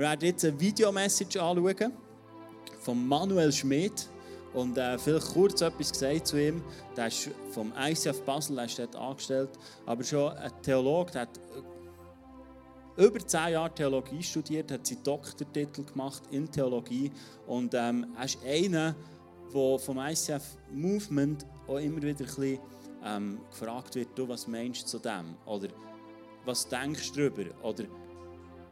Wir werden jetzt eine Videomessage anschauen von Manuel Schmidt. Und äh, vielleicht kurz etwas gesagt zu ihm. Der ist vom ICF Basel, der ist dort angestellt, aber schon ein Theologe, der hat über zehn Jahre Theologie studiert, hat seinen Doktortitel gemacht in Theologie und ähm, er ist einer, der vom ICF Movement auch immer wieder ein bisschen, ähm, gefragt wird, du, was meinst du zu dem? Oder was denkst du darüber? Oder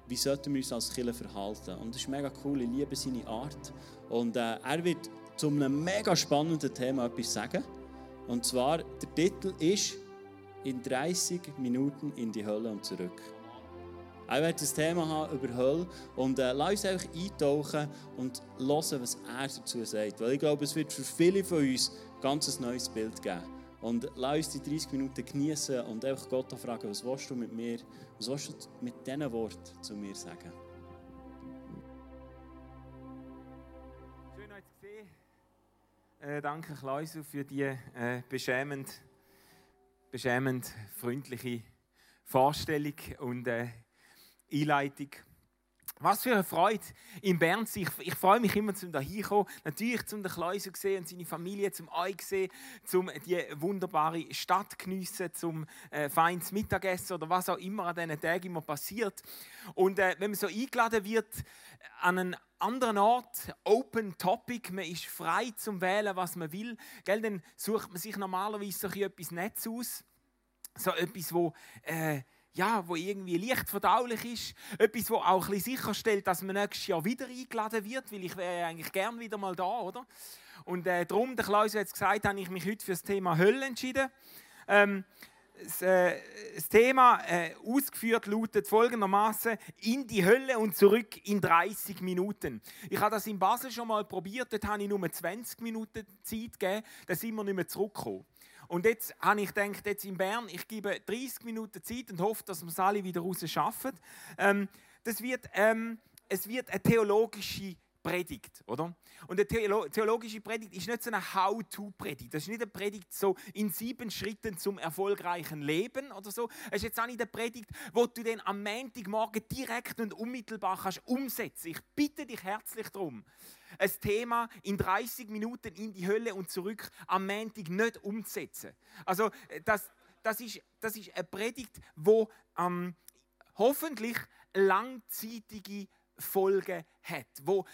wie sollten wir uns als Killer verhalten? Und das ist mega cool, ich liebe seine Art. Und äh, er wird zu einem mega spannenden Thema etwas sagen. Und zwar, der Titel ist «In 30 Minuten in die Hölle und zurück». Ich werde das Thema haben über Hölle und äh, lass uns einfach eintauchen und hören, was er dazu sagt. Weil ich glaube, es wird für viele von uns ein ganz neues Bild geben. Und lass uns die 30 Minuten genießen und einfach Gott fragen, was willst du mit mir, was willst du mit diesen Worten zu mir sagen? Schön, euch zu sehen. Äh, danke, Kleusel, für die äh, beschämend, beschämend freundliche Vorstellung und äh, Einleitung. Was für eine Freude in Bern. Ich, ich freue mich immer, zum da hinkommen. Natürlich zum den Kleusel sehen und seine Familie, zum euch sehen, zum die wunderbare Stadt geniessen, zum äh, feines Mittagessen oder was auch immer an diesen Tagen immer passiert. Und äh, wenn man so eingeladen wird an einen anderen Ort, Open Topic, man ist frei zum Wählen, was man will, gell, dann sucht man sich normalerweise so etwas Netz aus. So etwas, wo... Äh, ja, wo irgendwie leicht verdaulich ist. Etwas, wo auch ein sicherstellt, dass man nächstes Jahr wieder eingeladen wird, weil ich wäre eigentlich gern wieder mal da, oder? Und äh, darum, der Klaus hat gesagt, habe ich mich heute für das Thema Hölle entschieden. Ähm, das, äh, das, Thema äh, ausgeführt lautet folgendermaßen: in die Hölle und zurück in 30 Minuten. Ich habe das in Basel schon mal probiert, dort habe ich nur 20 Minuten Zeit gegeben, da sind wir nicht mehr zurückgekommen. Und jetzt habe ich gedacht, jetzt in Bern, ich gebe 30 Minuten Zeit und hoffe, dass wir es alle wieder raus schaffen. Ähm, das wird, ähm, es wird eine theologische Predigt, oder? Und eine theologische Predigt ist nicht so eine How-to-Predigt. Das ist nicht eine Predigt so in sieben Schritten zum erfolgreichen Leben oder so. Es ist jetzt auch nicht eine Predigt, wo du dann am Montagmorgen direkt und unmittelbar kannst umsetzen. Ich bitte dich herzlich darum, ein Thema in 30 Minuten in die Hölle und zurück am Montag nicht umzusetzen. Also das, das, ist, das ist eine Predigt, wo ähm, hoffentlich langzeitige Folgen hat, wo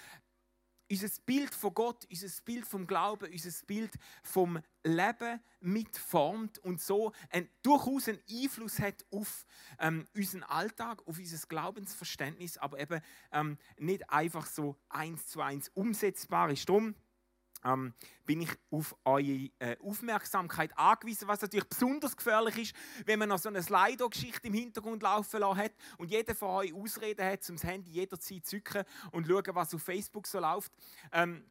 unser Bild von Gott, unser Bild vom Glauben, unser Bild vom Leben mitformt und so ein, durchaus einen Einfluss hat auf ähm, unseren Alltag, auf unser Glaubensverständnis, aber eben ähm, nicht einfach so eins zu eins umsetzbar ist. Darum ähm, bin ich auf eure äh, Aufmerksamkeit angewiesen, was natürlich besonders gefährlich ist, wenn man noch so eine Slido-Geschichte im Hintergrund laufen lassen hat und jeder von euch Ausreden hat, um das Handy jederzeit zu zücken und schauen, was auf Facebook so läuft. Ähm,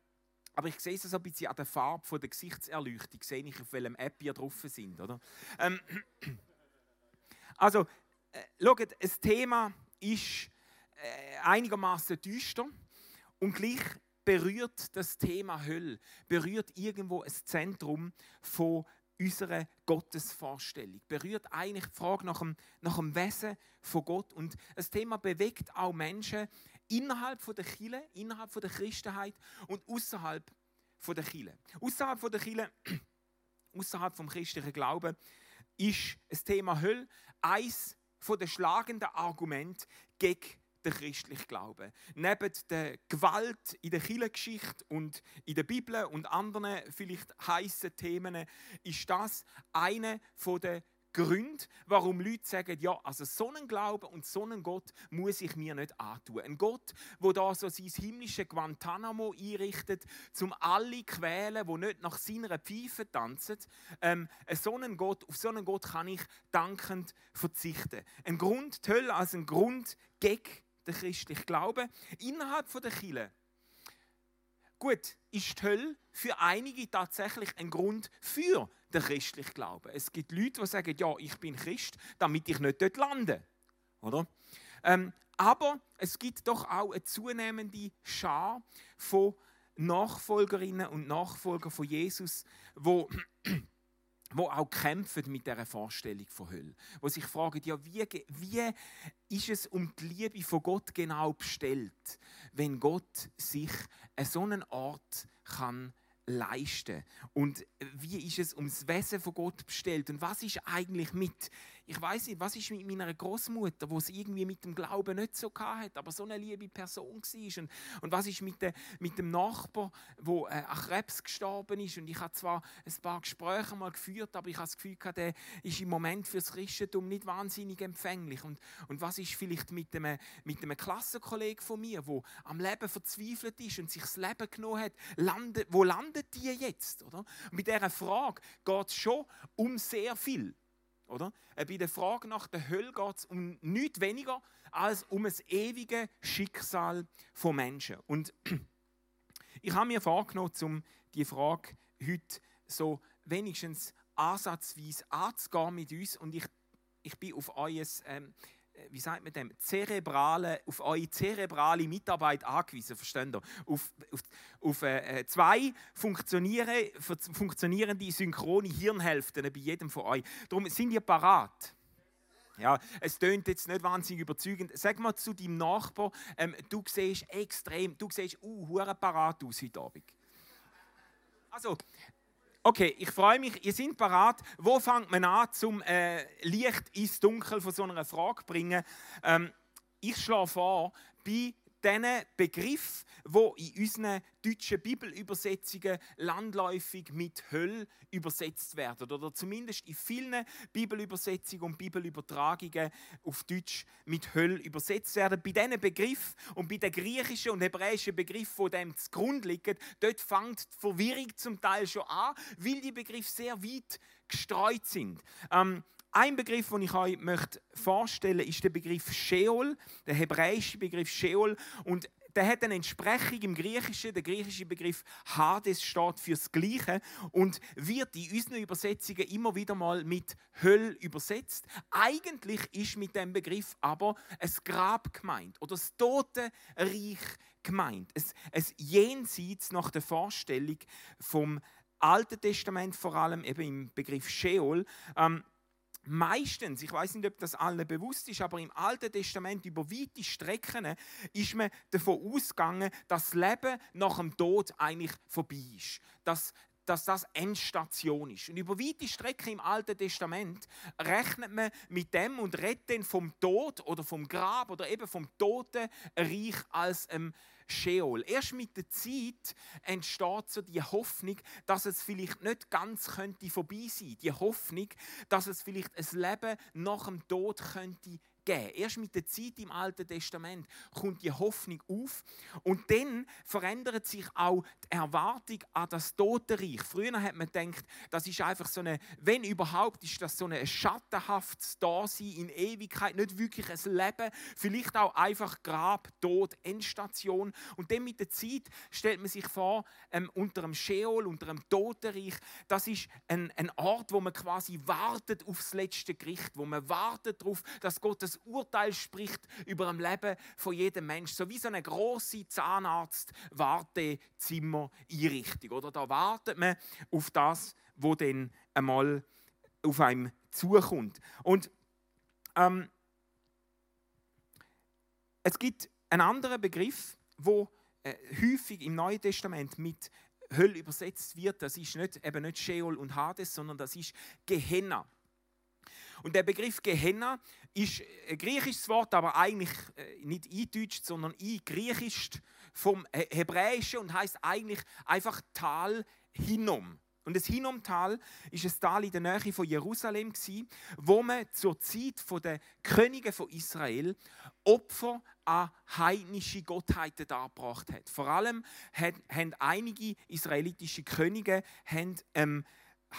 aber ich sehe es so ein bisschen an der Farbe der Gesichtserleuchtung, sehe ich, auf welchem App ihr drauf sind. Oder? Ähm, also, äh, schaut, das Thema ist äh, einigermaßen düster und gleich berührt das Thema Hölle, berührt irgendwo ein Zentrum von unserer Gottesvorstellung, berührt eigentlich die Frage nach dem, nach dem Wesen von Gott. Und das Thema bewegt auch Menschen innerhalb von der Kirche, innerhalb von der Christenheit und außerhalb von der Kirche. Außerhalb von der Kirche, außerhalb vom christlichen Glauben ist das Thema Hölle eins den schlagenden Argumenten gegen der christliche Glaube. Neben der Gewalt in der Kirchengeschichte und in der Bibel und anderen vielleicht heißen Themen ist das eine der Gründe, warum Leute sagen, ja, also so einen Glauben und so einen Gott muss ich mir nicht antun. Ein Gott, wo da so sein himmlische Guantanamo einrichtet, zum alle quälen, wo nicht nach seiner Pfeife tanzen. Ähm, so einen Gott, auf so einen Gott kann ich dankend verzichten. Ein Grund, die Hölle als ein Grund gegen der christliche Glaube, innerhalb der Kirche. Gut, ist die Hölle für einige tatsächlich ein Grund für den christlichen Glauben. Es gibt Leute, die sagen, ja, ich bin Christ, damit ich nicht dort lande. Oder? Ähm, aber es gibt doch auch eine zunehmende Schar von Nachfolgerinnen und Nachfolgern von Jesus, wo wo auch kämpfen mit dieser Vorstellung von Hölle. Wo sich fragen, ja, wie, wie ist es um die Liebe von Gott genau bestellt, wenn Gott sich an so einen Ort kann leisten und wie ist es ums Wesen von Gott bestellt und was ist eigentlich mit ich weiß nicht, was ist mit meiner Großmutter, wo es irgendwie mit dem Glauben nicht so hat, aber so eine liebe Person war. Und, und was ist mit, de, mit dem Nachbar, wo äh, an Krebs gestorben ist. Und ich habe zwar ein paar Gespräche mal geführt, aber ich habe das Gefühl, der ist im Moment fürs Christentum nicht wahnsinnig empfänglich. Und, und was ist vielleicht mit einem, mit einem Klassenkollegen von mir, wo am Leben verzweifelt ist und sich das Leben genommen hat, landet, wo landet die jetzt? Oder? Und mit dieser Frage geht es schon um sehr viel. Oder? Äh, bei der Frage nach der Hölle geht es um nichts weniger als um das ewige Schicksal von Menschen. Und ich habe mir vorgenommen, um die Frage heute so wenigstens ansatzweise anzugehen mit uns. Und ich, ich bin auf euer ähm, äh, wie sagt man dem, zerebrale, auf eure zerebrale Mitarbeit angewiesen, versteht ihr? Auf, auf, auf äh, äh zwei funktionieren, funktionierende synchrone Hirnhälften bei jedem von euch. Darum sind ihr parat. Ja, es tönt jetzt nicht wahnsinnig überzeugend. Sag mal zu deinem Nachbar, ähm, du siehst extrem, du siehst uh, parat aus heute Abend. Also, Okay, ich freue mich, ihr seid parat. Wo fängt man an, zum äh, Licht ins Dunkel von so einer Frage zu bringen? Ähm, ich schlage vor, bei diesen Begriff, wo in unseren deutschen Bibelübersetzungen landläufig mit Höll übersetzt werden oder zumindest in vielen Bibelübersetzungen und Bibelübertragungen auf Deutsch mit Höll übersetzt werden. Bei diesen Begriff und bei den griechischen und hebräischen Begriffen, die dem zugrunde liegen, dort fängt die Verwirrung zum Teil schon an, weil die Begriffe sehr weit gestreut sind. Ähm, ein Begriff, den ich euch möchte vorstellen möchte, ist der Begriff Sheol, der hebräische Begriff Sheol. Und der hat eine Entsprechung im Griechischen. Der griechische Begriff Hades steht für das Gleiche und wird in unseren Übersetzungen immer wieder mal mit Höll übersetzt. Eigentlich ist mit dem Begriff aber ein Grab gemeint oder das Totenreich gemeint. Es jenseits nach der Vorstellung vom Alten Testament vor allem eben im Begriff Sheol. Ähm, meistens, ich weiß nicht, ob das allen bewusst ist, aber im Alten Testament über weite Strecken ist man davon ausgegangen, dass das Leben nach dem Tod eigentlich vorbei ist. Dass, dass das Endstation ist. Und über weite Strecken im Alten Testament rechnet man mit dem und redet dann vom Tod oder vom Grab oder eben vom Totenreich als ähm, Sheol. Erst mit der Zeit entsteht so die Hoffnung, dass es vielleicht nicht ganz könnte vorbei sein. Die Hoffnung, dass es vielleicht ein Leben nach dem Tod könnte geben. Erst mit der Zeit im Alten Testament kommt die Hoffnung auf und dann verändert sich auch die Erwartung an das Totenreich. Früher hat man gedacht, das ist einfach so eine, wenn überhaupt, ist das so ein schattenhaftes Dasein in Ewigkeit, nicht wirklich ein Leben, vielleicht auch einfach Grab, Tod, Endstation. Und dann mit der Zeit stellt man sich vor, ähm, unter einem Sheol, unter einem Totenreich, das ist ein, ein Ort, wo man quasi wartet aufs letzte Gericht, wo man wartet darauf, dass Gott das Urteil spricht über das Leben von jedem Menschen. So wie so eine große Zahnarzt-Wartezimmer-Einrichtung. Oder da wartet man auf das, wo dann einmal auf einem zukommt. Und ähm, es gibt einen anderen Begriff, wo äh, häufig im Neuen Testament mit Hölle übersetzt wird. Das ist nicht, eben nicht Sheol und Hades, sondern das ist Gehenna. Und der Begriff Gehenna ist ein griechisches Wort, aber eigentlich äh, nicht eindeutscht, sondern eingriechisch vom Hebräischen und heißt eigentlich einfach Tal Hinnom. Und das Hinnomtal ist ein Tal in der Nähe von Jerusalem, wo man zur Zeit der Könige von Israel Opfer an heidnische Gottheiten dargebracht hat. Vor allem haben einige israelitische Könige haben, ähm,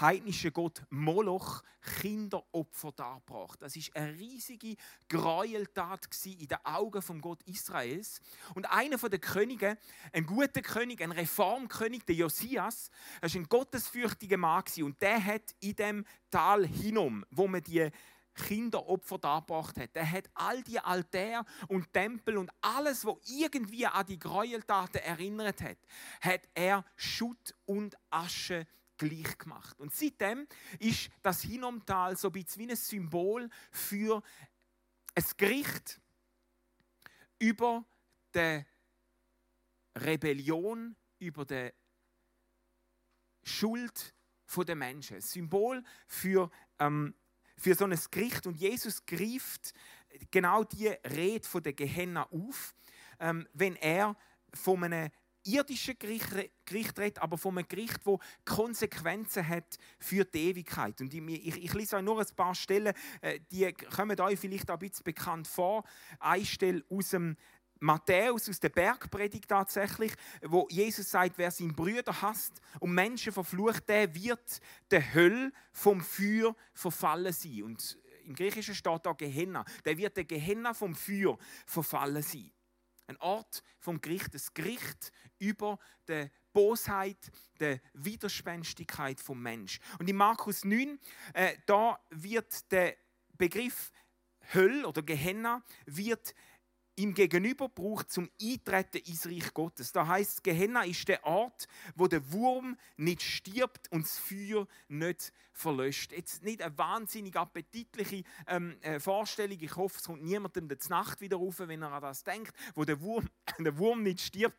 heidnische Gott Moloch Kinderopfer darbracht. Das ist eine riesige Gräueltat in den Augen vom Gott Israels. Und einer der Könige, ein guter König, ein Reformkönig, der Josias, war ein gottesfürchtiger Mann und der hat in dem Tal Hinnom, wo man die Kinderopfer dargebracht hat. Er hat all die Altäre und Tempel und alles, was irgendwie an die Gräueltaten erinnert hat, hat er Schutt und Asche gleich gemacht. Und seitdem ist das Hinnomtal so ein bisschen wie ein Symbol für ein Gericht über die Rebellion, über die Schuld der Menschen. Ein Symbol für, ähm, für so ein Gericht. Und Jesus greift genau die Rede von der Gehenna auf, ähm, wenn er von einem irdischen Gericht, Gericht redet, aber von einem Gericht, das Konsequenzen hat für die Ewigkeit. Und ich, ich, ich lese euch nur ein paar Stellen, äh, die kommen euch vielleicht ein bisschen bekannt vor. Eine Stelle aus dem Matthäus aus der Bergpredigt tatsächlich, wo Jesus sagt, wer seinen Brüder hasst und Menschen verflucht, der wird der Hölle vom Feuer verfallen sein. Und im Griechischen steht da Gehenna. Der wird der Gehenna vom Feuer verfallen sein. Ein Ort vom Gericht, das Gericht über die Bosheit, die Widerspenstigkeit vom Mensch. Und in Markus 9, äh, da wird der Begriff Hölle oder Gehenna wird im Gegenüber braucht zum Eintreten ins Reich Gottes. Da heißt Gehenna ist der Ort, wo der Wurm nicht stirbt und das Feuer nicht verlöscht. Jetzt nicht eine wahnsinnig appetitliche ähm, äh, Vorstellung. Ich hoffe, es kommt niemandem die Nacht wieder rauf, wenn er an das denkt, wo der Wurm, der Wurm nicht stirbt.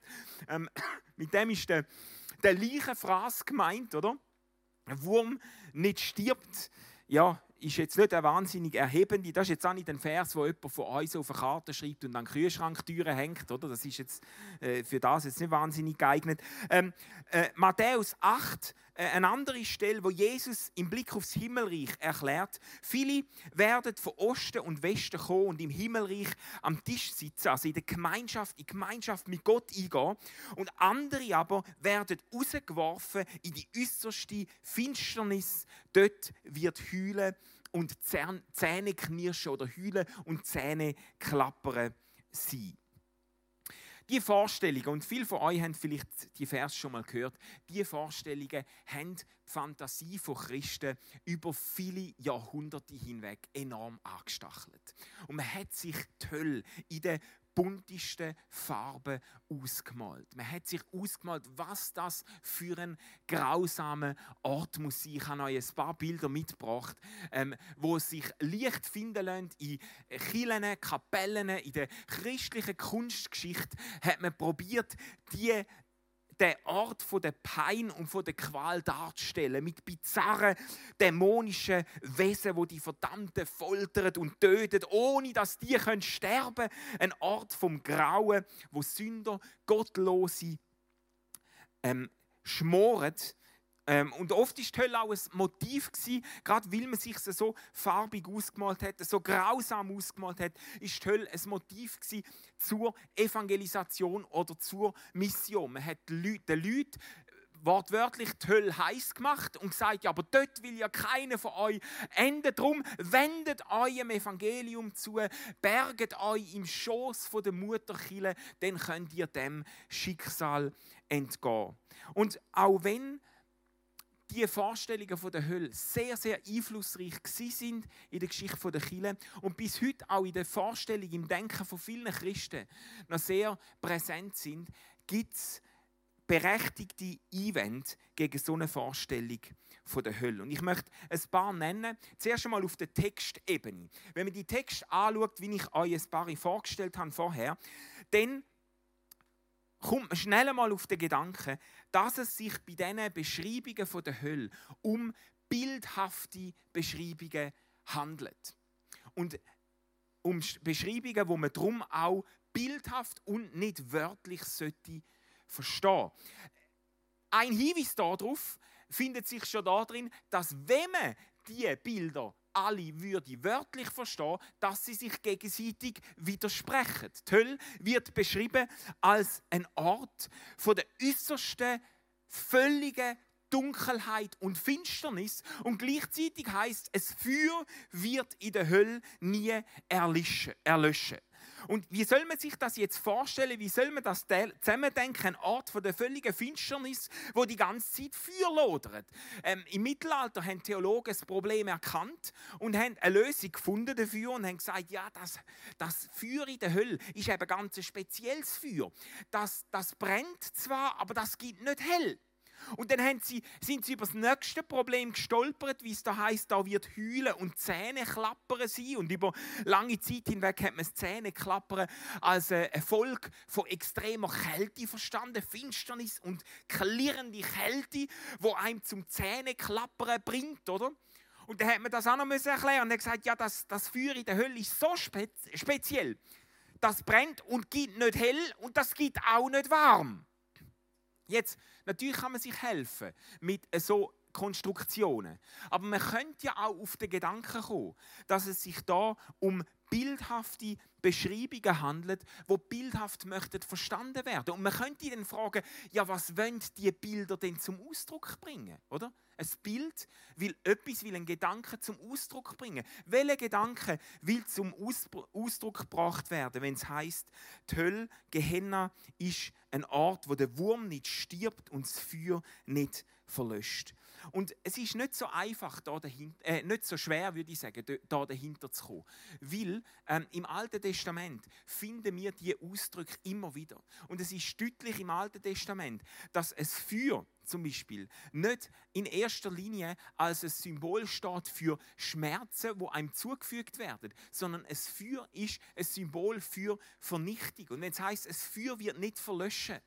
Ähm, mit dem ist der, der Leichenfraß gemeint, oder? Ein Wurm nicht stirbt. Ja, ist jetzt nicht eine wahnsinnig erhebende. Das ist jetzt auch nicht ein Vers, wo jemand von uns auf eine Karte schreibt und an Kühlschranktüren hängt. Oder? Das ist jetzt äh, für das jetzt nicht wahnsinnig geeignet. Ähm, äh, Matthäus 8, äh, eine andere Stelle, wo Jesus im Blick aufs Himmelreich erklärt, viele werden von Osten und Westen kommen und im Himmelreich am Tisch sitzen, also in der Gemeinschaft, in Gemeinschaft mit Gott eingehen. Und andere aber werden rausgeworfen in die äußerste Finsternis. Dort wird heulen und Zähne knirschen oder heulen und Zähne klappern sein. Die Vorstellungen, und viele von euch haben vielleicht die Vers schon mal gehört, die Vorstellungen haben die Fantasie von Christen über viele Jahrhunderte hinweg enorm angestachelt. Und man hat sich Hölle in den buntesten Farben ausgemalt. Man hat sich ausgemalt, was das für ein grausamer Ort muss sein. Ich habe euch ein paar Bilder mitgebracht, ähm, wo sich Licht finden lassen in Kirchen, Kapellen, in der christlichen Kunstgeschichte hat man probiert, die den Ort der Pein und der Qual darzustellen, mit bizarren, dämonischen Wesen, wo die Verdammten foltern und töten, ohne dass die können sterben Ein Ort vom Grauen, wo Sünder, Gottlose ähm, schmoren ähm, und oft ist die Hölle auch ein Motiv gewesen, gerade weil man sich so farbig ausgemalt hat, so grausam ausgemalt hat, ist die Hölle ein Motiv gewesen zur Evangelisation oder zur Mission. Man hat den Leuten wortwörtlich die Hölle heiß gemacht und gesagt, ja, aber dort will ja keiner von euch enden. Drum wendet eurem Evangelium zu, berget euch im Schoß der Mutterkille, dann könnt ihr dem Schicksal entgehen. Und auch wenn die Vorstellungen von der Hölle sehr, sehr einflussreich sind in der Geschichte der Kirche und bis heute auch in der Vorstellung, im Denken von vielen Christen noch sehr präsent sind, gibt es berechtigte Einwände gegen so eine Vorstellung von der Hölle. Und ich möchte ein paar nennen. Zuerst einmal auf der Textebene. Wenn man die Text anschaut, wie ich euch ein paar vorgestellt habe vorher, dann kommt man schnell einmal auf den Gedanken, dass es sich bei diesen Beschreibungen von der Hölle um bildhafte Beschreibungen handelt. Und um Beschreibungen, wo man darum auch bildhaft und nicht wörtlich sollte verstehen. Ein Hinweis darauf findet sich schon darin, dass wenn man diese Bilder alle würde wörtlich verstehen, dass sie sich gegenseitig widersprechen. Die Hölle wird beschrieben als ein Ort von der äußersten, völligen Dunkelheit und Finsternis und gleichzeitig heißt es Feuer wird in der Hölle nie erlöschen. Und wie soll man sich das jetzt vorstellen? Wie soll man das zusammendenken? Ein Ort von der völligen Finsternis, wo die ganze Zeit Feuer lodert. Ähm, Im Mittelalter haben Theologen das Problem erkannt und haben eine Lösung gefunden dafür und haben gesagt, ja, das, das Feuer in der Hölle ist eben ganz ein spezielles Feuer. Das, das brennt zwar, aber das gibt nicht hell. Und dann sie, sind sie über das nächste Problem gestolpert, wie es da heißt, da wird Heulen und Zähne klappern sein. Und über lange Zeit hinweg hat man das Zähneklappern als eine Folge von extremer Kälte verstanden, Finsternis und klirrende Kälte, wo einem zum Zähneklappern bringt, oder? Und dann hat man das auch noch erklären und er gesagt, ja, das, das Feuer in der Hölle ist so spe speziell. Das brennt und geht nicht hell und das geht auch nicht warm. Jetzt, natürlich kann man sich helfen mit so Konstruktionen. Aber man könnte ja auch auf den Gedanken kommen, dass es sich da um bildhafte Beschreibungen handelt, wo bildhaft möchten verstanden werden. Und man könnte dann fragen, ja, was wollen die Bilder denn zum Ausdruck bringen, oder? Ein Bild will etwas, will einen Gedanken zum Ausdruck bringen. Welcher Gedanke will zum Ausdruck gebracht werden, wenn es heißt, die Hölle, Gehenna, ist ein Ort, wo der Wurm nicht stirbt und das Feuer nicht verlöscht. Und es ist nicht so einfach, da dahinter, äh, nicht so schwer, würde ich sagen, da dahinter zu kommen. Weil ähm, im Alten Testament finden wir diese Ausdrücke immer wieder. Und es ist deutlich im Alten Testament, dass es Feuer zum Beispiel nicht in erster Linie als ein Symbol steht für Schmerzen, wo einem zugefügt werden, sondern es Feuer ist ein Symbol für Vernichtung. Und wenn es heißt, es Feuer wird nicht verlöschen,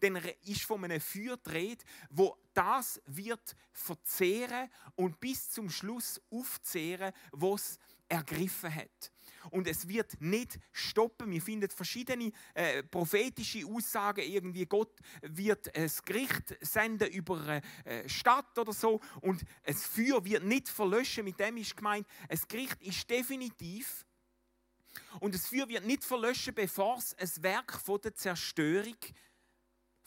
dann ist von einem Feuer dreht, wo das wird verzehren und bis zum Schluss aufzehren, was ergriffen hat. Und es wird nicht stoppen. Wir finden verschiedene äh, prophetische Aussagen. Irgendwie Gott wird ein Gericht senden über eine äh, Stadt oder so. Und das Feuer wird nicht verlöschen. Mit dem ist gemeint, das Gericht ist definitiv. Und das Feuer wird nicht verlöschen, bevor es ein Werk von der Zerstörung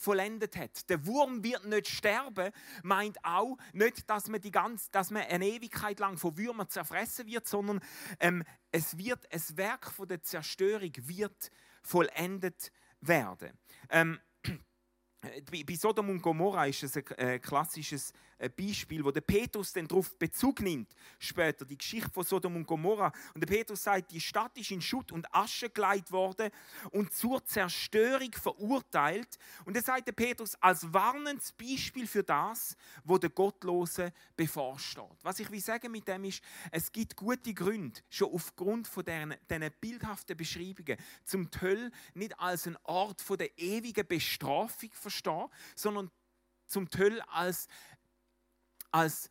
vollendet hat. Der Wurm wird nicht sterben, meint auch nicht, dass man, die ganze, dass man eine Ewigkeit lang von Würmern zerfressen wird, sondern ähm, es wird, ein Werk von der Zerstörung wird vollendet werden. Ähm, bei Sodom und Gomorra ist es ein äh, klassisches äh, Beispiel, wo der Petrus dann darauf Bezug nimmt, später die Geschichte von Sodom und Gomorra. Und der Petrus sagt, die Stadt ist in Schutt und Asche geleitet worden und zur Zerstörung verurteilt. Und er sagt der Petrus als warnendes Beispiel für das, wo der Gottlose bevorsteht. Was ich will sagen mit dem ist, es gibt gute Gründe, schon aufgrund von diesen, diesen bildhaften Beschreibungen, zum Töll nicht als ein Ort von der ewigen Bestrafung verstehen, sondern zum Töll als als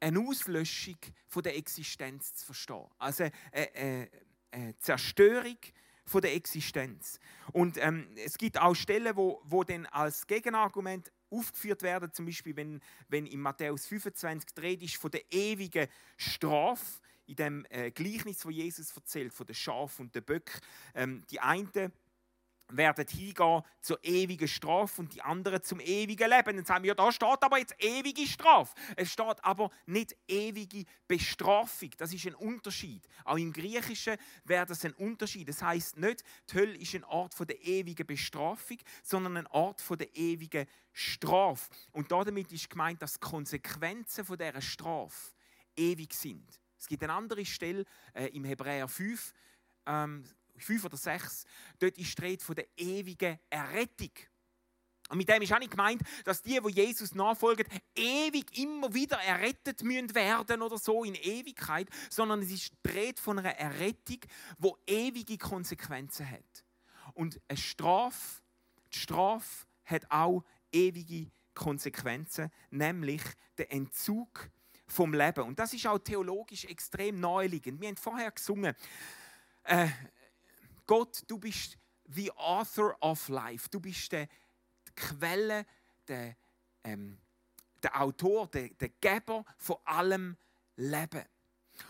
eine Auslöschung von der Existenz zu verstehen. Also eine, eine, eine Zerstörung von der Existenz. Und ähm, es gibt auch Stellen, wo, wo dann als Gegenargument aufgeführt werden, zum Beispiel wenn, wenn in Matthäus 25 dreht ist von der ewigen Strafe, in dem äh, Gleichnis, wo Jesus erzählt, von den Schaf und den Böck. Ähm, die einen werden hingehen zur ewigen Strafe und die anderen zum ewigen Leben. Dann sagen wir, ja, da steht aber jetzt ewige Strafe. Es steht aber nicht ewige Bestrafung. Das ist ein Unterschied. Auch im Griechischen wäre das ein Unterschied. Das heißt nicht, die Hölle ist ein Ort von der ewigen Bestrafung, sondern ein Ort von der ewigen Strafe. Und damit ist gemeint, dass die Konsequenzen von dieser Strafe ewig sind. Es gibt eine andere Stelle äh, im Hebräer 5, ähm, 5 oder 6, dort ist die Rede von der ewigen Errettung. Und mit dem ist auch nicht gemeint, dass die, wo Jesus nachfolgen, ewig immer wieder errettet müssen werden oder so in Ewigkeit, sondern es ist die Rede von einer Errettung, wo ewige Konsequenzen hat. Und eine Strafe, die Strafe hat auch ewige Konsequenzen, nämlich der Entzug vom Leben. Und das ist auch theologisch extrem naheliegend. Wir haben vorher gesungen, äh, Gott, du bist the author of life. Du bist die Quelle, der, ähm, der Autor, der, der Geber von allem Leben.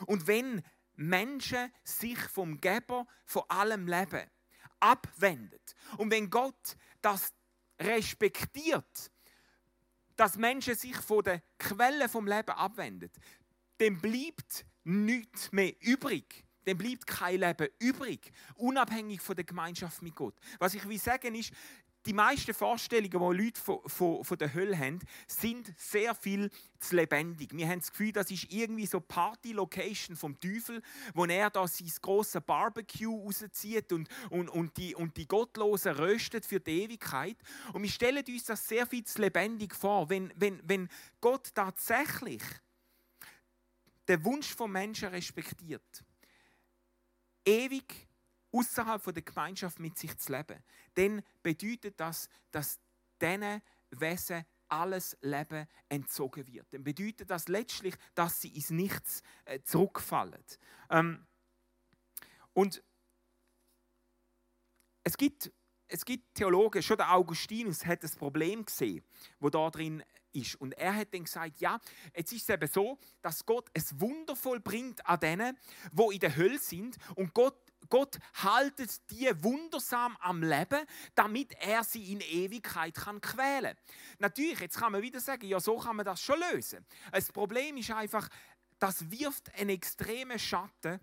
Und wenn Menschen sich vom Geber von allem Leben abwendet und wenn Gott das respektiert, dass Menschen sich von der Quelle vom Leben abwendet, dann bleibt nichts mehr übrig dann bleibt kein Leben übrig, unabhängig von der Gemeinschaft mit Gott. Was ich will sagen ist, die meisten Vorstellungen, die Leute von, von, von der Hölle haben, sind sehr viel zu lebendig. Wir haben das Gefühl, das ist irgendwie so Party-Location vom Teufel, wo er da sein grosses Barbecue rauszieht und, und, und, die, und die Gottlosen röstet für die Ewigkeit. Und wir stellen uns das sehr viel zu lebendig vor, wenn, wenn, wenn Gott tatsächlich den Wunsch von Menschen respektiert. Ewig außerhalb der Gemeinschaft mit sich zu leben, dann bedeutet das, dass diesen Wesen alles Leben entzogen wird. Dann bedeutet das letztlich, dass sie ins Nichts äh, zurückfallen. Ähm, und es gibt, es gibt Theologen, schon der Augustinus hat das Problem gesehen, wo da drin ist. Und er hat dann gesagt, ja, jetzt ist es eben so, dass Gott es wundervoll bringt an denen, wo in der Hölle sind und Gott Gott haltet die wundersam am Leben, damit er sie in Ewigkeit kann quälen. Natürlich, jetzt kann man wieder sagen, ja, so kann man das schon lösen. Das Problem ist einfach, das wirft einen extremen Schatten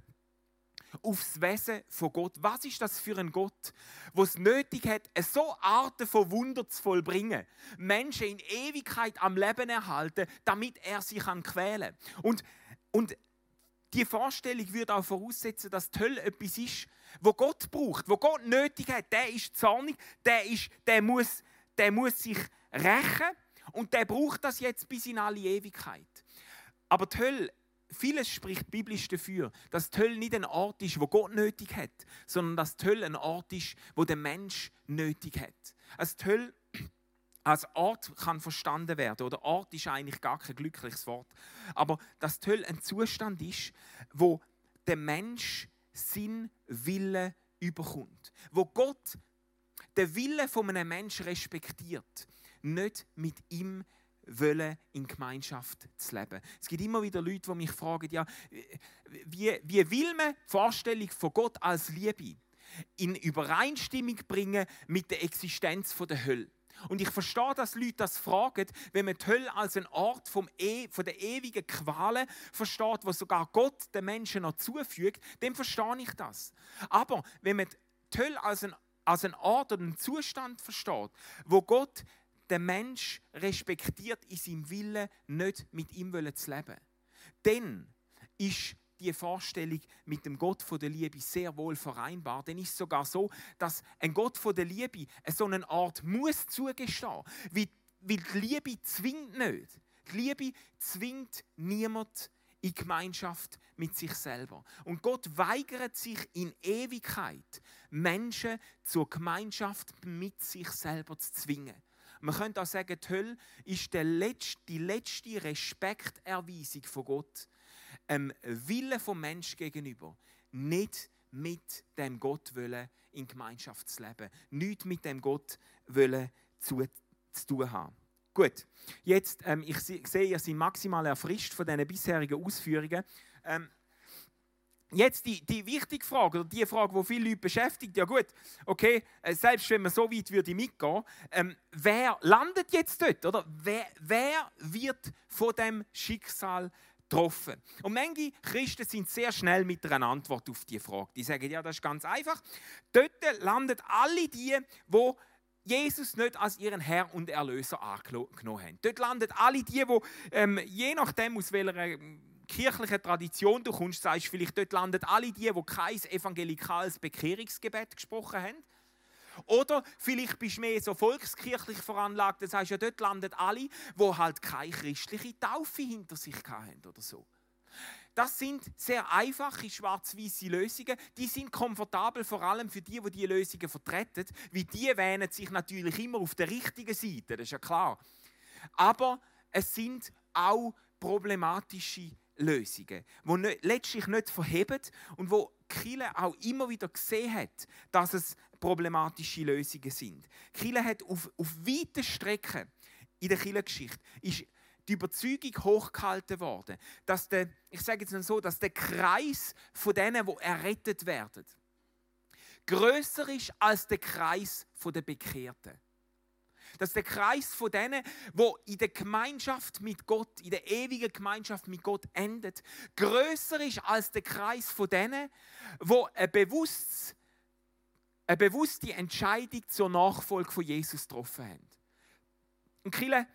aufs Wesen von Gott. Was ist das für ein Gott, der es nötig hat, so Arten von Wunder zu vollbringen, Menschen in Ewigkeit am Leben erhalten, damit er sie kann quälen. Und und die Vorstellung würde auch voraussetzen, dass die Hölle etwas ist, wo Gott braucht, wo Gott nötig hat. Der ist zornig, der, ist, der, muss, der muss sich rächen und der braucht das jetzt bis in alle Ewigkeit. Aber die Hölle, vieles spricht biblisch dafür, dass die Hölle nicht ein Ort ist, wo Gott nötig hat, sondern dass die Hölle ein Ort ist, wo der Mensch nötig hat. Also die Hölle als Ort kann verstanden werden. Oder Ort ist eigentlich gar kein glückliches Wort. Aber dass die Hölle ein Zustand ist, wo der Mensch seinen Willen überkommt. Wo Gott den Willen von einem Menschen respektiert. Nicht mit ihm wollen, in Gemeinschaft zu leben. Es gibt immer wieder Leute, die mich fragen, ja, wie, wie will man die Vorstellung von Gott als Liebe in Übereinstimmung bringen mit der Existenz der Hölle? Und ich verstehe, dass Leute das fragen, wenn man die Hölle als einen Ort vom e von der ewigen Qualen versteht, wo sogar Gott den Menschen noch zufügt, dann verstehe ich das. Aber wenn man die Hölle als einen, als einen Ort oder einen Zustand versteht, wo Gott den Mensch respektiert in seinem Willen, nicht mit ihm zu leben, dann ist die Vorstellung mit dem Gott von der Liebe sehr wohl vereinbar. Denn ist sogar so, dass ein Gott von der Liebe so eine Art muss zugestehen, weil, weil die Liebe zwingt nicht. Die Liebe zwingt niemand in Gemeinschaft mit sich selber. Und Gott weigert sich in Ewigkeit, Menschen zur Gemeinschaft mit sich selber zu zwingen. Man könnte auch sagen, die Hölle ist die letzte Respekterweisung von Gott ähm, Wille vom Mensch gegenüber, nicht mit dem Gott in Gemeinschaft zu leben, nicht mit dem Gott zu, zu tun haben. Gut, jetzt, ähm, ich sehe, ihr seid maximal erfrischt von diesen bisherigen Ausführungen. Ähm, Jetzt die, die wichtige Frage, oder die Frage, die viele Leute beschäftigt, ja gut, okay, äh, selbst wenn man so weit würde mitgehen, ähm, wer landet jetzt dort, oder? Wer, wer wird von dem Schicksal getroffen. Und manche Christen sind sehr schnell mit einer Antwort auf diese Frage. Die sagen, ja, das ist ganz einfach. Dort landen alle die, wo Jesus nicht als ihren Herr und Erlöser angenommen haben. Dort landen alle die, die ähm, je nachdem, aus welcher kirchlichen Tradition du kommst, sagst vielleicht, dort landen alle die, die kein evangelikales Bekehrungsgebet gesprochen haben. Oder vielleicht bist du mehr so volkskirchlich veranlagt, das heißt ja, dort landen alle, wo halt keine christliche Taufe hinter sich haben oder so. Das sind sehr einfache schwarz-weiße Lösungen. Die sind komfortabel, vor allem für die, die diese Lösungen vertreten, weil die wähnen sich natürlich immer auf der richtigen Seite, das ist ja klar. Aber es sind auch problematische Lösungen, die letztlich nicht verheben und wo Kille auch immer wieder gesehen hat, dass es problematische Lösungen sind. Kille hat auf, auf weiten Strecken in der Kirchengeschichte die Überzeugung hochgehalten worden, dass der, ich sage jetzt so, dass der Kreis von denen, die errettet werden, größer ist als der Kreis der Bekehrten dass der Kreis von denen, wo in der Gemeinschaft mit Gott, in der ewigen Gemeinschaft mit Gott endet, größer ist als der Kreis von denen, wo ein bewusstes eine bewusste Entscheidung zur Nachfolge von Jesus getroffen haben. Und Kille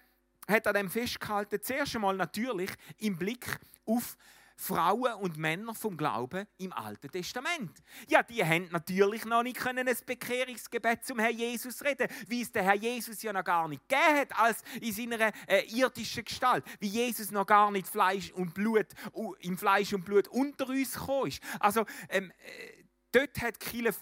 hat an dem festgehalten, zuerst einmal natürlich im Blick auf Frauen und Männer vom Glauben im Alten Testament. Ja, die haben natürlich noch nicht können ein Bekehrungsgebet zum Herrn Jesus reden, wie es der Herr Jesus ja noch gar nicht gegeben hat als in seiner äh, irdischen Gestalt, wie Jesus noch gar nicht Fleisch und Blut im Fleisch und Blut unter uns gekommen ist. Also ähm, äh, dort hat Kille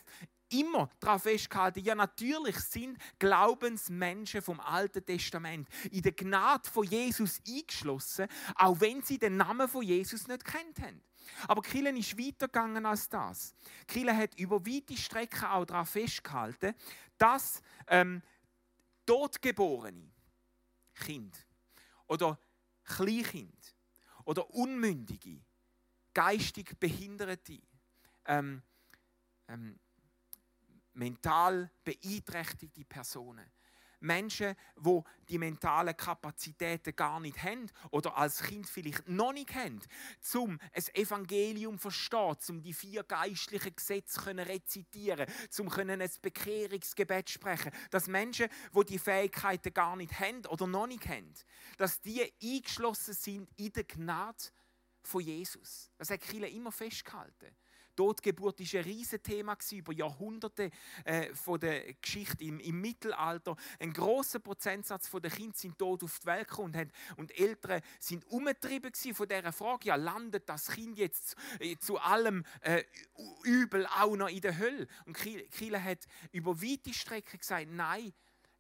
immer darauf festgehalten, ja natürlich sind Glaubensmenschen vom Alten Testament in der Gnade von Jesus eingeschlossen, auch wenn sie den Namen von Jesus nicht kennt haben. Aber Killen ist weitergegangen als das. Killen hat über weite Strecken auch darauf festgehalten, dass ähm, totgeborene Kind oder Kleinkind oder Unmündige, geistig Behinderte, ähm, ähm, mental beeinträchtigte Personen. Menschen, wo die, die mentalen Kapazitäten gar nicht haben oder als Kind vielleicht noch nicht haben, zum ein Evangelium verstehen, zum die vier geistlichen Gesetze können rezitieren, zum können ein Bekehrungsgebet sprechen, dass Menschen, wo die, die Fähigkeiten gar nicht haben oder noch nicht haben, dass die eingeschlossen sind in der Gnade von Jesus. Das hat Kille immer festgehalten. Totgeburt war ein Riesenthema über Jahrhunderte äh, von der Geschichte im, im, Mittelalter. Ein großer Prozentsatz der Kinder sind tot auf die Welt gekommen und, und Eltern sind umgetrieben von dieser Frage, ja, landet das Kind jetzt zu, äh, zu allem äh, Übel auch noch in der Hölle? Und Kiel hat über weite Strecken gesagt, nein,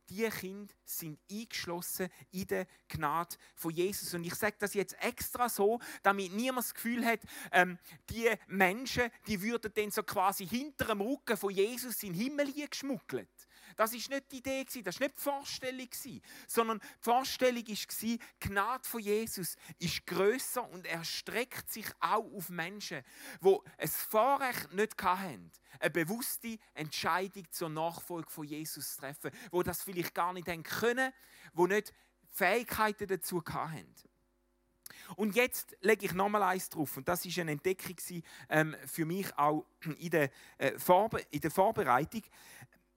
die Kinder sind eingeschlossen in der Gnade von Jesus. Und ich sage das jetzt extra so, damit niemand das Gefühl hat, ähm, die Menschen, die würden dann so quasi hinter dem Rücken von Jesus in den Himmel geschmuggelt. Das ist nicht die Idee, das war nicht die Vorstellung, sondern die Vorstellung war, die Gnade von Jesus ist grösser und erstreckt sich auch auf Menschen, die ein Vorrecht nicht hatten, eine bewusste Entscheidung zur Nachfolge von Jesus zu treffen, wo das vielleicht gar nicht können, wo nicht Fähigkeiten dazu hatten. Und jetzt lege ich nochmal eins drauf. Und das ist eine Entdeckung ähm, für mich auch in der, äh, Vorbe in der Vorbereitung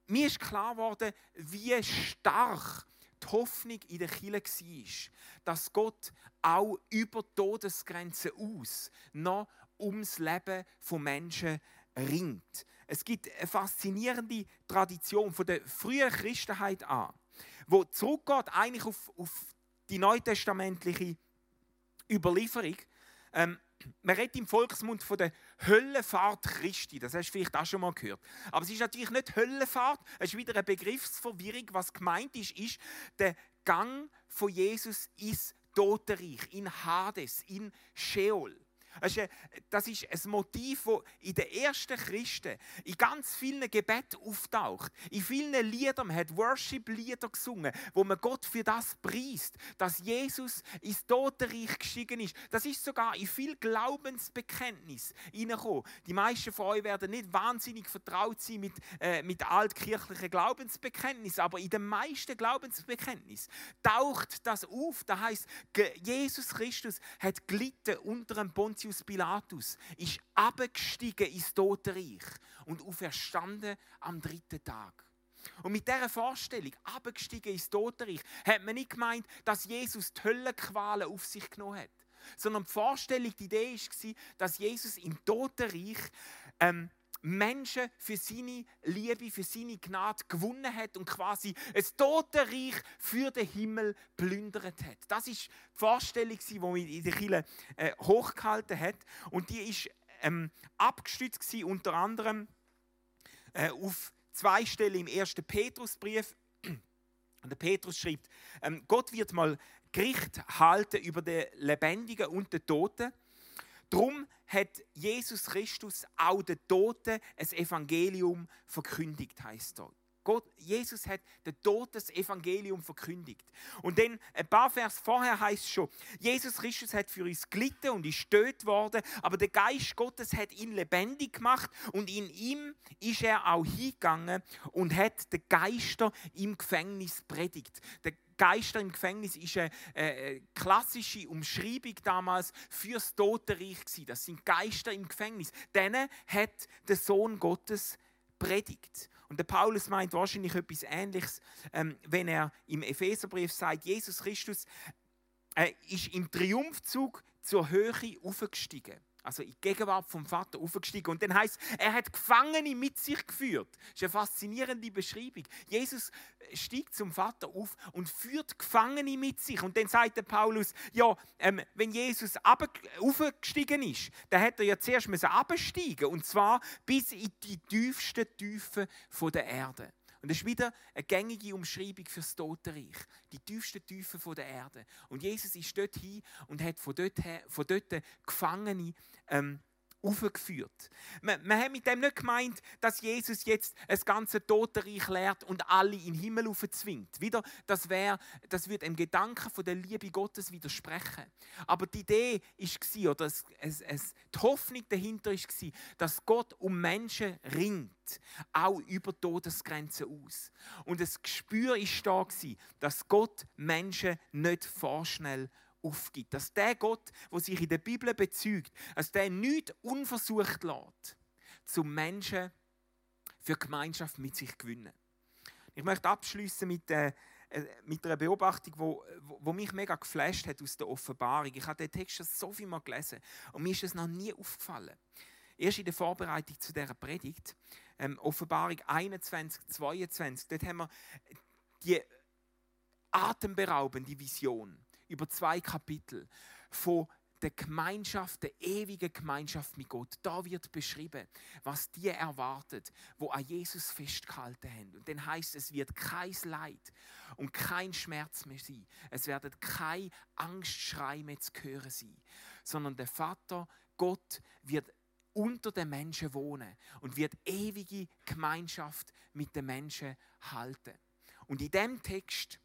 mir ist klar geworden, wie stark die Hoffnung in der Kirche war, dass Gott auch über Todesgrenzen aus noch ums Leben von Menschen ringt. Es gibt eine faszinierende Tradition von der frühen Christenheit an, wo zurückgeht eigentlich auf, auf die neutestamentliche Überlieferung. Ähm, man redet im Volksmund von der Höllenfahrt Christi. Das hast du vielleicht auch schon mal gehört. Aber es ist natürlich nicht Höllenfahrt. Es ist wieder eine Begriffsverwirrung. Was gemeint ist, ist der Gang von Jesus ins Totenreich, in Hades, in Sheol. Das ist ein Motiv, das in den ersten Christen in ganz vielen Gebeten auftaucht. In vielen Liedern man hat Worship-Lieder gesungen, wo man Gott für das preist, dass Jesus ins Totenreich gestiegen ist. Das ist sogar in viel Glaubensbekenntnis hineingekommen. Die meisten von euch werden nicht wahnsinnig vertraut sein mit, äh, mit altkirchlichen Glaubensbekenntnis, aber in den meisten Glaubensbekenntnis taucht das auf. Da heißt, Jesus Christus hat gelitten unter einem Pontius Pontius Pilatus ist abgestiegen ins Totenreich und auferstanden am dritten Tag. Und mit dieser Vorstellung, abgestiegen ins Totenreich, hat man nicht gemeint, dass Jesus die Höllenqualen auf sich genommen hat. Sondern die Vorstellung, die Idee war, dass Jesus im Totenreich ähm, Menschen für seine Liebe, für seine Gnade gewonnen hat und quasi ein Totenreich für den Himmel plündert hat. Das ist die Vorstellung, die man in der Kirche äh, hochgehalten hat. Und die ist ähm, abgestützt unter anderem äh, auf zwei Stellen im ersten Petrusbrief. Und der Petrus schreibt, ähm, Gott wird mal Gericht halten über den Lebendigen und den Toten. Darum hat Jesus Christus auch den Toten ein Evangelium verkündigt, heißt dort. Gott, Jesus hat den Tod das Evangelium verkündigt. Und dann ein paar Vers vorher heißt es schon, Jesus Christus hat für uns gelitten und ist tot worden, aber der Geist Gottes hat ihn lebendig gemacht und in ihm ist er auch hingegangen und hat den Geister im Gefängnis predigt. Der Geister im Gefängnis ist eine, eine klassische Umschreibung damals fürs Totenreich Das sind Geister im Gefängnis. Denen hat der Sohn Gottes predigt. Und der Paulus meint wahrscheinlich etwas Ähnliches, ähm, wenn er im Epheserbrief sagt, Jesus Christus äh, ist im Triumphzug zur Höhe aufgestiegen also in die Gegenwart vom Vater aufgestiegen. Und dann heißt er hat Gefangene mit sich geführt. Das ist eine faszinierende Beschreibung. Jesus stieg zum Vater auf und führt Gefangene mit sich. Und dann sagt der Paulus, ja, ähm, wenn Jesus aufgestiegen ist, dann hat er ja zuerst absteigen und zwar bis in die tiefsten Tiefen der Erde. Und das ist wieder eine gängige Umschreibung für das Totenreich. Die tiefsten Tiefen der Erde. Und Jesus ist dort hin und hat von dort, her, von dort Gefangene ähm, aufgeführt. Man, man hat mit dem nicht gemeint, dass Jesus jetzt das ganze Totenreich lehrt und alle in den Himmel aufzwingt. Wieder, das, wär, das wird dem Gedanken von der Liebe Gottes widersprechen. Aber die Idee war, oder es, es, es, die Hoffnung dahinter war, dass Gott um Menschen ringt, auch über Todesgrenzen aus. Und das Gespür war da, dass Gott Menschen nicht vorschnell aufgibt. Dass der Gott, der sich in der Bibel bezeugt, dass der nichts unversucht lässt, zum Menschen für Gemeinschaft mit sich gewinnen. Ich möchte abschließen mit, äh, äh, mit einer Beobachtung, die wo, wo mich mega geflasht hat aus der Offenbarung. Ich habe den Text schon so viel Mal gelesen und mir ist es noch nie aufgefallen. Erst in der Vorbereitung zu dieser Predigt, ähm, Offenbarung 21, 22, dort haben wir die atemberaubende Vision über zwei Kapitel von der Gemeinschaft, der ewigen Gemeinschaft mit Gott. Da wird beschrieben, was die erwartet, wo an Jesus festgehalten haben. Und dann heißt es, wird kein Leid und kein Schmerz mehr sein. Es werden kein Angstschrei mehr zu hören sein, sondern der Vater, Gott, wird unter den Menschen wohnen und wird ewige Gemeinschaft mit den Menschen halten. Und in dem Text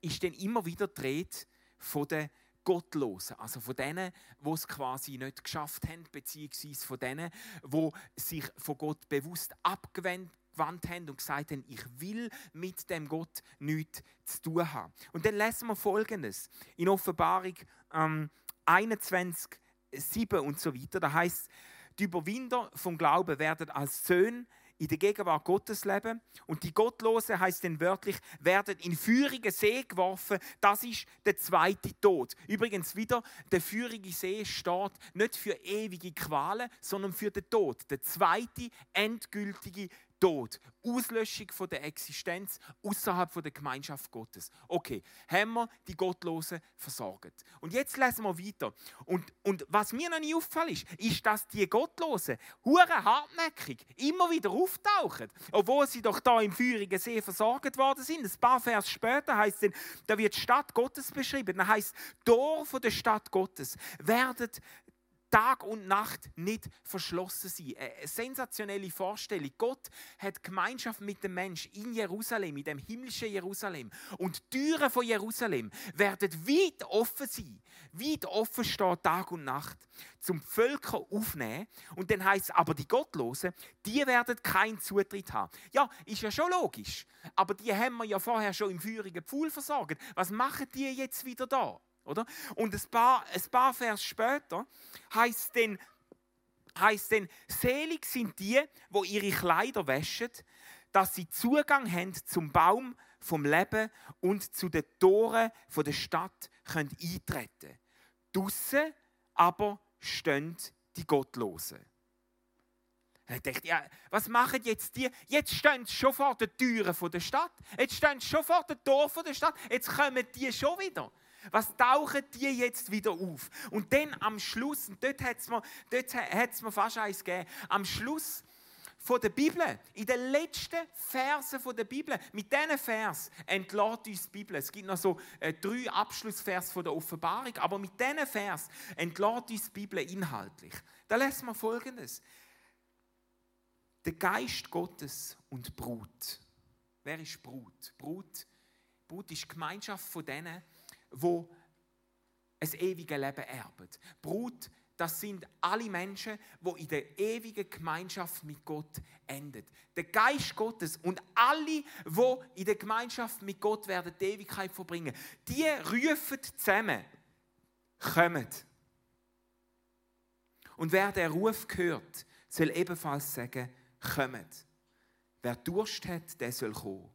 ist dann immer wieder dreht von den Gottlosen, also von denen, die es quasi nicht geschafft haben, beziehungsweise von denen, die sich von Gott bewusst abgewendet haben und gesagt haben, ich will mit dem Gott nichts zu tun haben. Und dann lesen wir Folgendes in Offenbarung ähm, 21, 7 und so weiter. Da heißt, die Überwinder vom Glauben werden als Söhne in der Gegenwart Gottes leben. Und die Gottlose heißt denn wörtlich, werden in feurige See geworfen. Das ist der zweite Tod. Übrigens wieder, der feurige See steht nicht für ewige Qualen, sondern für den Tod. Der zweite endgültige Tod, Auslöschung von der Existenz außerhalb der Gemeinschaft Gottes. Okay, haben wir die Gottlosen versorgt. Und jetzt lesen wir weiter. Und, und was mir noch nie auffällt, ist, ist, dass die Gottlosen hure hartnäckig immer wieder auftauchen, obwohl sie doch da im feurigen See versorgt worden sind. Ein paar Vers später heißt es, da wird die Stadt Gottes beschrieben. Da heißt, Tor von der Stadt Gottes werden Tag und Nacht nicht verschlossen sein. Eine sensationelle Vorstellung. Gott hat Gemeinschaft mit dem Menschen in Jerusalem, in dem himmlischen Jerusalem. Und die Türen von Jerusalem werden weit offen sein. Weit offen stehen Tag und Nacht. Zum Völker aufnehmen. Und dann heißt es, aber die Gottlosen, die werden keinen Zutritt haben. Ja, ist ja schon logisch. Aber die haben wir ja vorher schon im feurigen Pfuhl versorgt. Was machen die jetzt wieder da? Oder? Und ein paar, ein paar Vers später heißt denn, heißt denn, selig sind die, wo ihre Kleider wäschen, dass sie Zugang haben zum Baum vom Leben und zu den Toren von der Stadt können eintreten. Draussen aber stehen die Gottlosen. Ich dachte, ja, was machen jetzt die? Jetzt stehen sie schon vor den Türen der Stadt. Jetzt stehen sie schon vor den Toren der Stadt. Jetzt kommen die schon wieder. Was tauchen die jetzt wieder auf? Und dann am Schluss, und dort hat es mir, mir fast eins gegeben, am Schluss von der Bibel, in den letzten Versen von der Bibel, mit diesen Vers entlädt uns die Bibel. Es gibt noch so äh, drei Abschlussvers von der Offenbarung, aber mit diesen Vers entlädt uns die Bibel inhaltlich. Da lässt man Folgendes. Der Geist Gottes und Brut. Wer ist Brut? Brut, Brut ist die Gemeinschaft von denen, wo ein ewiges Leben erben. Brut, das sind alle Menschen, wo in der ewigen Gemeinschaft mit Gott enden. Der Geist Gottes und alle, wo in der Gemeinschaft mit Gott werden die Ewigkeit verbringen, die rufen zusammen, kommt. Und wer der Ruf hört, soll ebenfalls sagen, kommt. Wer Durst hat, der soll kommen.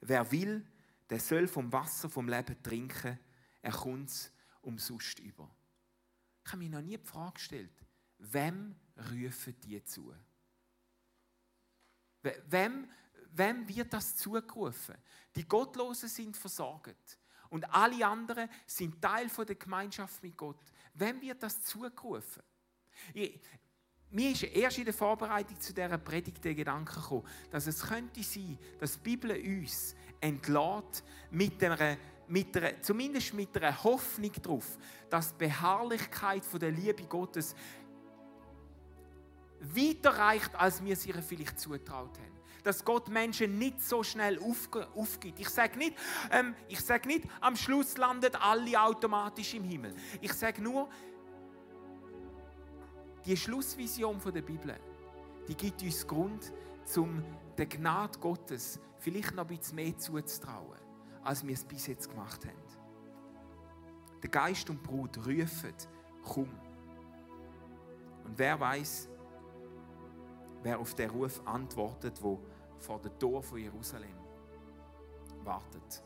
Wer will, der soll vom Wasser vom Leben trinken. Er kommt es umsonst über. Ich habe mich noch nie die Frage gestellt, wem rufen die zu? Wem, wem wird das zugerufen? Die Gottlosen sind versorgt und alle anderen sind Teil der Gemeinschaft mit Gott. Wem wird das zugerufen? Ich, mir ist erst in der Vorbereitung zu dieser Predigt der Gedanke gekommen, dass es könnte sein, dass die Bibel uns entlädt mit einer, mit einer, zumindest mit einer Hoffnung darauf, dass die Beharrlichkeit der Liebe Gottes weiter reicht, als wir es ihr vielleicht zutraut haben. Dass Gott Menschen nicht so schnell aufgibt. Ich sage nicht, ähm, ich sage nicht, am Schluss landet alle automatisch im Himmel. Ich sage nur, die Schlussvision der Bibel, die gibt uns Grund, um der Gnade Gottes vielleicht noch ein bisschen mehr zuzutrauen, als wir es bis jetzt gemacht haben. Der Geist und die Brut rufen, komm. Und wer weiß, wer auf den Ruf antwortet, wo vor der Tor von Jerusalem wartet.